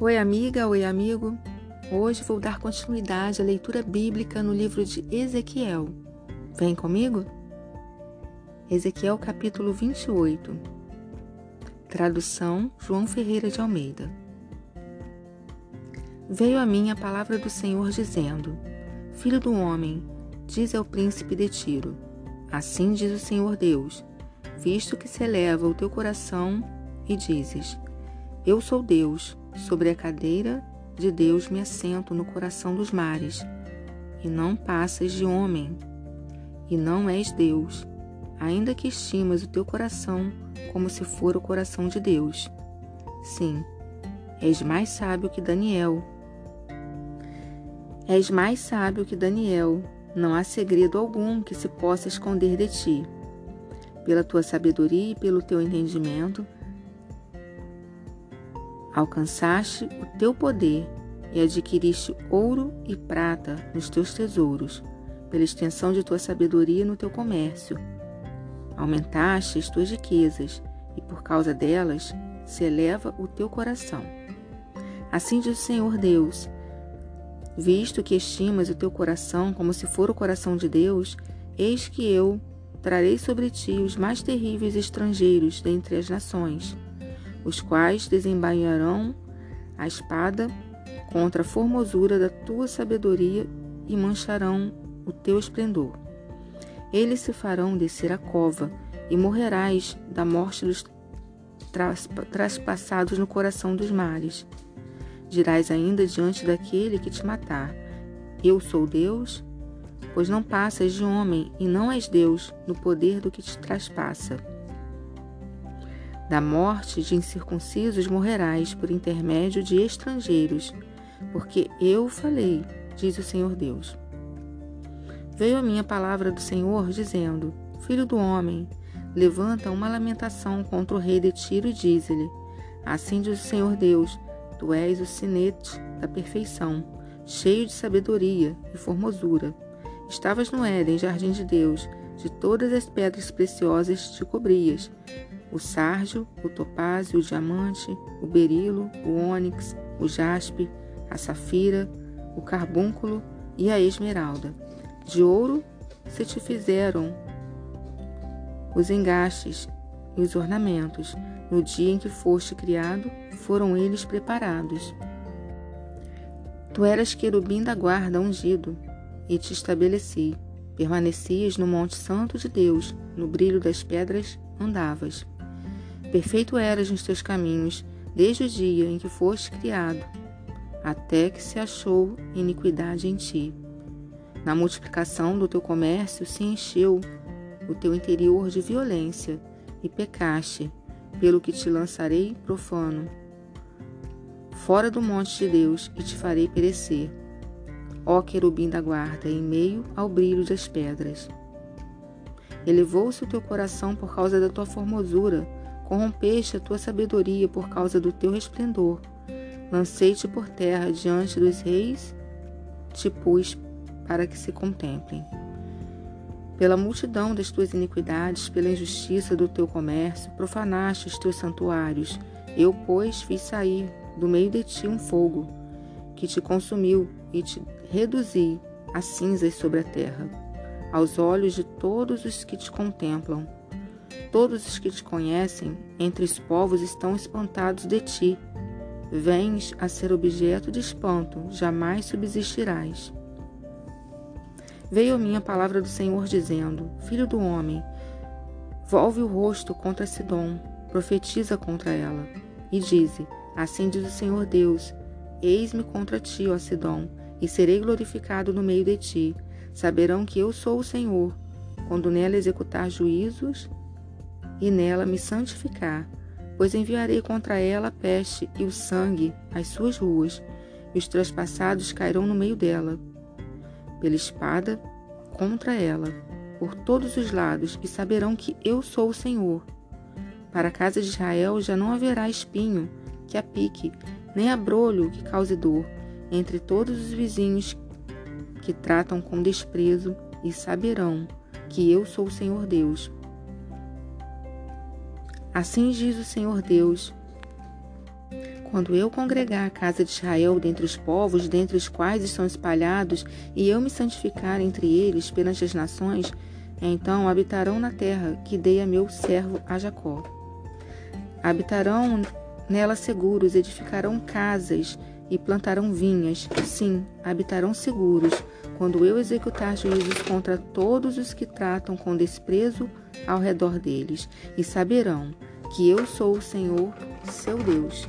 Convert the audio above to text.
Oi, amiga, oi, amigo. Hoje vou dar continuidade à leitura bíblica no livro de Ezequiel. Vem comigo? Ezequiel capítulo 28. Tradução João Ferreira de Almeida. Veio a mim a palavra do Senhor dizendo: Filho do homem, diz ao príncipe de Tiro: Assim diz o Senhor Deus, visto que se eleva o teu coração e dizes: Eu sou Deus, Sobre a cadeira de Deus me assento no coração dos mares, e não passas de homem, e não és Deus, ainda que estimas o teu coração como se for o coração de Deus. Sim, és mais sábio que Daniel. És mais sábio que Daniel, não há segredo algum que se possa esconder de ti. Pela tua sabedoria e pelo teu entendimento, Alcançaste o teu poder e adquiriste ouro e prata nos teus tesouros, pela extensão de tua sabedoria no teu comércio. Aumentaste as tuas riquezas, e por causa delas se eleva o teu coração. Assim diz o Senhor Deus: Visto que estimas o teu coração como se for o coração de Deus, eis que eu trarei sobre ti os mais terríveis estrangeiros dentre as nações os quais desembainharão a espada contra a formosura da tua sabedoria e mancharão o teu esplendor. Eles se farão descer a cova, e morrerás da morte dos traspassados no coração dos mares. Dirás ainda diante daquele que te matar: Eu sou Deus? Pois não passas de homem e não és Deus no poder do que te traspassa. Da morte de incircuncisos morrerás por intermédio de estrangeiros, porque eu falei, diz o Senhor Deus. Veio a minha palavra do Senhor, dizendo: Filho do homem, levanta uma lamentação contra o rei de Tiro e diz-lhe: Assim diz o Senhor Deus: Tu és o sinete da perfeição, cheio de sabedoria e formosura. Estavas no Éden, jardim de Deus, de todas as pedras preciosas te cobrias o sárgio, o topázio, o diamante, o berilo, o ônix, o jaspe, a safira, o carbúnculo e a esmeralda. De ouro se te fizeram os engastes e os ornamentos. No dia em que foste criado, foram eles preparados. Tu eras querubim da guarda ungido, e te estabeleci. Permanecias no Monte Santo de Deus, no brilho das pedras andavas. Perfeito eras nos teus caminhos, desde o dia em que foste criado, até que se achou iniquidade em ti. Na multiplicação do teu comércio se encheu o teu interior de violência, e pecaste, pelo que te lançarei profano, fora do monte de Deus, e te farei perecer. Ó querubim da guarda, em meio ao brilho das pedras. Elevou-se o teu coração por causa da tua formosura, Corrompeste a tua sabedoria por causa do teu resplendor. Lancei-te por terra diante dos reis, te pus para que se contemplem. Pela multidão das tuas iniquidades, pela injustiça do teu comércio, profanaste os teus santuários. Eu, pois, fiz sair do meio de ti um fogo, que te consumiu e te reduzi a cinzas sobre a terra, aos olhos de todos os que te contemplam. Todos os que te conhecem entre os povos estão espantados de ti. Vens a ser objeto de espanto, jamais subsistirás. Veio a mim a palavra do Senhor dizendo: Filho do homem, volve o rosto contra Sidom, profetiza contra ela, e dize: Assim diz o Senhor Deus: Eis-me contra ti, ó Sidom, e serei glorificado no meio de ti. Saberão que eu sou o Senhor, quando nela executar juízos e nela me santificar, pois enviarei contra ela a peste e o sangue às suas ruas, e os trespassados cairão no meio dela. Pela espada contra ela, por todos os lados, e saberão que eu sou o Senhor. Para a casa de Israel já não haverá espinho que a pique, nem abrolho que cause dor, entre todos os vizinhos que tratam com desprezo, e saberão que eu sou o Senhor Deus Assim diz o Senhor Deus: Quando eu congregar a casa de Israel dentre os povos, dentre os quais estão espalhados, e eu me santificar entre eles perante as nações, então habitarão na terra que dei a meu servo a Jacó. Habitarão nela seguros, edificarão casas e plantarão vinhas. Sim, habitarão seguros, quando eu executar juízos contra todos os que tratam com desprezo ao redor deles, e saberão que eu sou o Senhor, seu Deus.